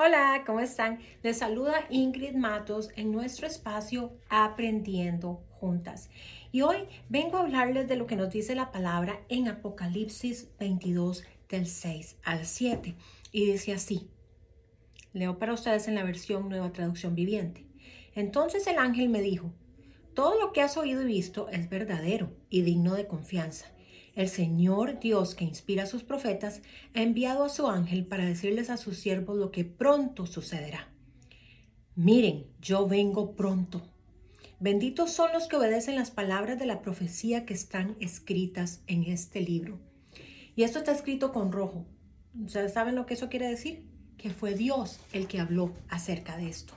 Hola, ¿cómo están? Les saluda Ingrid Matos en nuestro espacio Aprendiendo Juntas. Y hoy vengo a hablarles de lo que nos dice la palabra en Apocalipsis 22 del 6 al 7. Y dice así, leo para ustedes en la versión Nueva Traducción Viviente. Entonces el ángel me dijo, todo lo que has oído y visto es verdadero y digno de confianza. El Señor Dios que inspira a sus profetas ha enviado a su ángel para decirles a sus siervos lo que pronto sucederá. Miren, yo vengo pronto. Benditos son los que obedecen las palabras de la profecía que están escritas en este libro. Y esto está escrito con rojo. ¿Ustedes saben lo que eso quiere decir? Que fue Dios el que habló acerca de esto.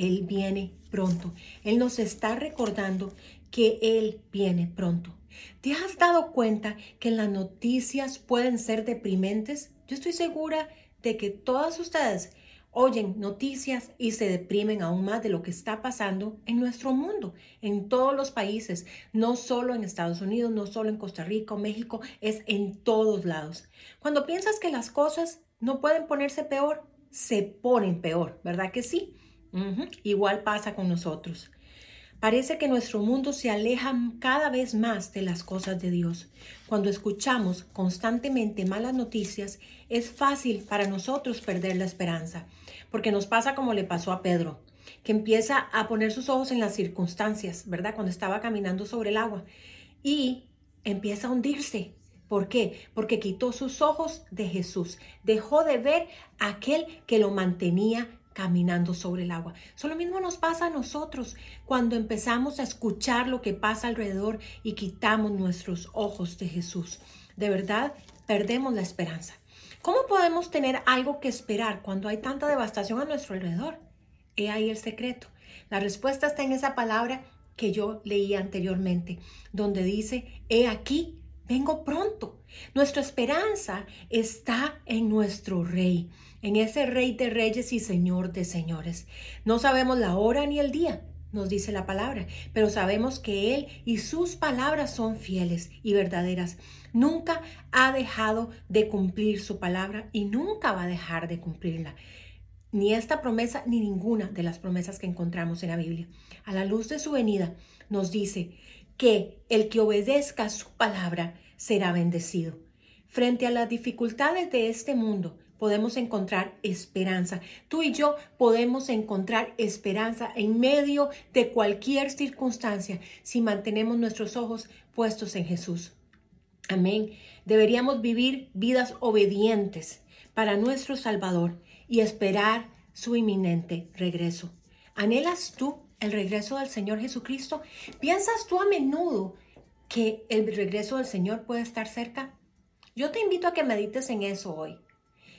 Él viene pronto. Él nos está recordando que Él viene pronto. ¿Te has dado cuenta que las noticias pueden ser deprimentes? Yo estoy segura de que todas ustedes oyen noticias y se deprimen aún más de lo que está pasando en nuestro mundo, en todos los países, no solo en Estados Unidos, no solo en Costa Rica México, es en todos lados. Cuando piensas que las cosas no pueden ponerse peor, se ponen peor, ¿verdad que sí? Igual pasa con nosotros. Parece que nuestro mundo se aleja cada vez más de las cosas de Dios. Cuando escuchamos constantemente malas noticias, es fácil para nosotros perder la esperanza, porque nos pasa como le pasó a Pedro, que empieza a poner sus ojos en las circunstancias, ¿verdad? Cuando estaba caminando sobre el agua y empieza a hundirse. ¿Por qué? Porque quitó sus ojos de Jesús, dejó de ver a aquel que lo mantenía caminando sobre el agua. Eso lo mismo nos pasa a nosotros cuando empezamos a escuchar lo que pasa alrededor y quitamos nuestros ojos de Jesús. De verdad, perdemos la esperanza. ¿Cómo podemos tener algo que esperar cuando hay tanta devastación a nuestro alrededor? He ahí el secreto. La respuesta está en esa palabra que yo leí anteriormente, donde dice, he aquí, vengo pronto. Nuestra esperanza está en nuestro Rey, en ese Rey de Reyes y Señor de Señores. No sabemos la hora ni el día, nos dice la palabra, pero sabemos que Él y sus palabras son fieles y verdaderas. Nunca ha dejado de cumplir su palabra y nunca va a dejar de cumplirla. Ni esta promesa ni ninguna de las promesas que encontramos en la Biblia. A la luz de su venida nos dice que el que obedezca su palabra será bendecido. Frente a las dificultades de este mundo, podemos encontrar esperanza. Tú y yo podemos encontrar esperanza en medio de cualquier circunstancia si mantenemos nuestros ojos puestos en Jesús. Amén. Deberíamos vivir vidas obedientes para nuestro Salvador y esperar su inminente regreso. ¿Anhelas tú el regreso del Señor Jesucristo? ¿Piensas tú a menudo que el regreso del Señor puede estar cerca? Yo te invito a que medites en eso hoy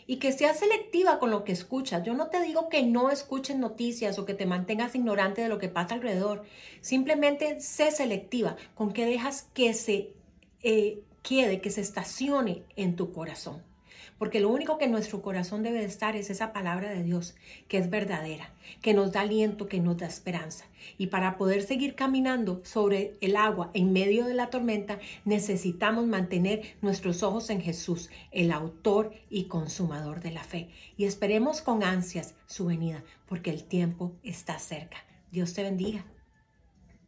y que seas selectiva con lo que escuchas. Yo no te digo que no escuches noticias o que te mantengas ignorante de lo que pasa alrededor. Simplemente sé selectiva con que dejas que se eh, quede, que se estacione en tu corazón. Porque lo único que nuestro corazón debe de estar es esa palabra de Dios, que es verdadera, que nos da aliento, que nos da esperanza. Y para poder seguir caminando sobre el agua en medio de la tormenta, necesitamos mantener nuestros ojos en Jesús, el autor y consumador de la fe. Y esperemos con ansias su venida, porque el tiempo está cerca. Dios te bendiga.